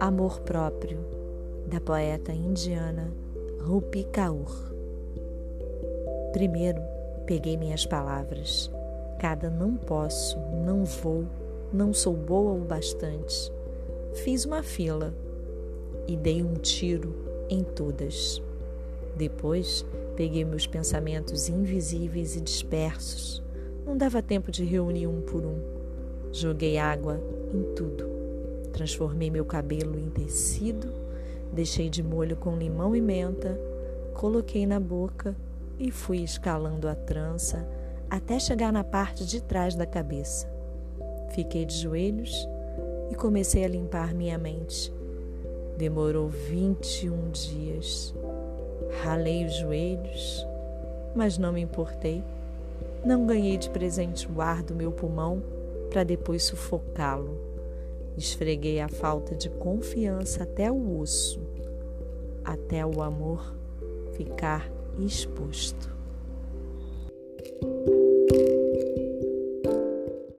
Amor Próprio, da poeta indiana Rupi Kaur. Primeiro, peguei minhas palavras. Cada não posso, não vou, não sou boa o bastante. Fiz uma fila e dei um tiro em todas. Depois, peguei meus pensamentos invisíveis e dispersos. Não dava tempo de reunir um por um. Joguei água em tudo Transformei meu cabelo em tecido, deixei de molho com limão e menta, coloquei na boca e fui escalando a trança até chegar na parte de trás da cabeça. Fiquei de joelhos e comecei a limpar minha mente. Demorou 21 dias. Ralei os joelhos, mas não me importei. Não ganhei de presente o ar do meu pulmão para depois sufocá-lo. Esfreguei a falta de confiança até o osso, até o amor ficar exposto.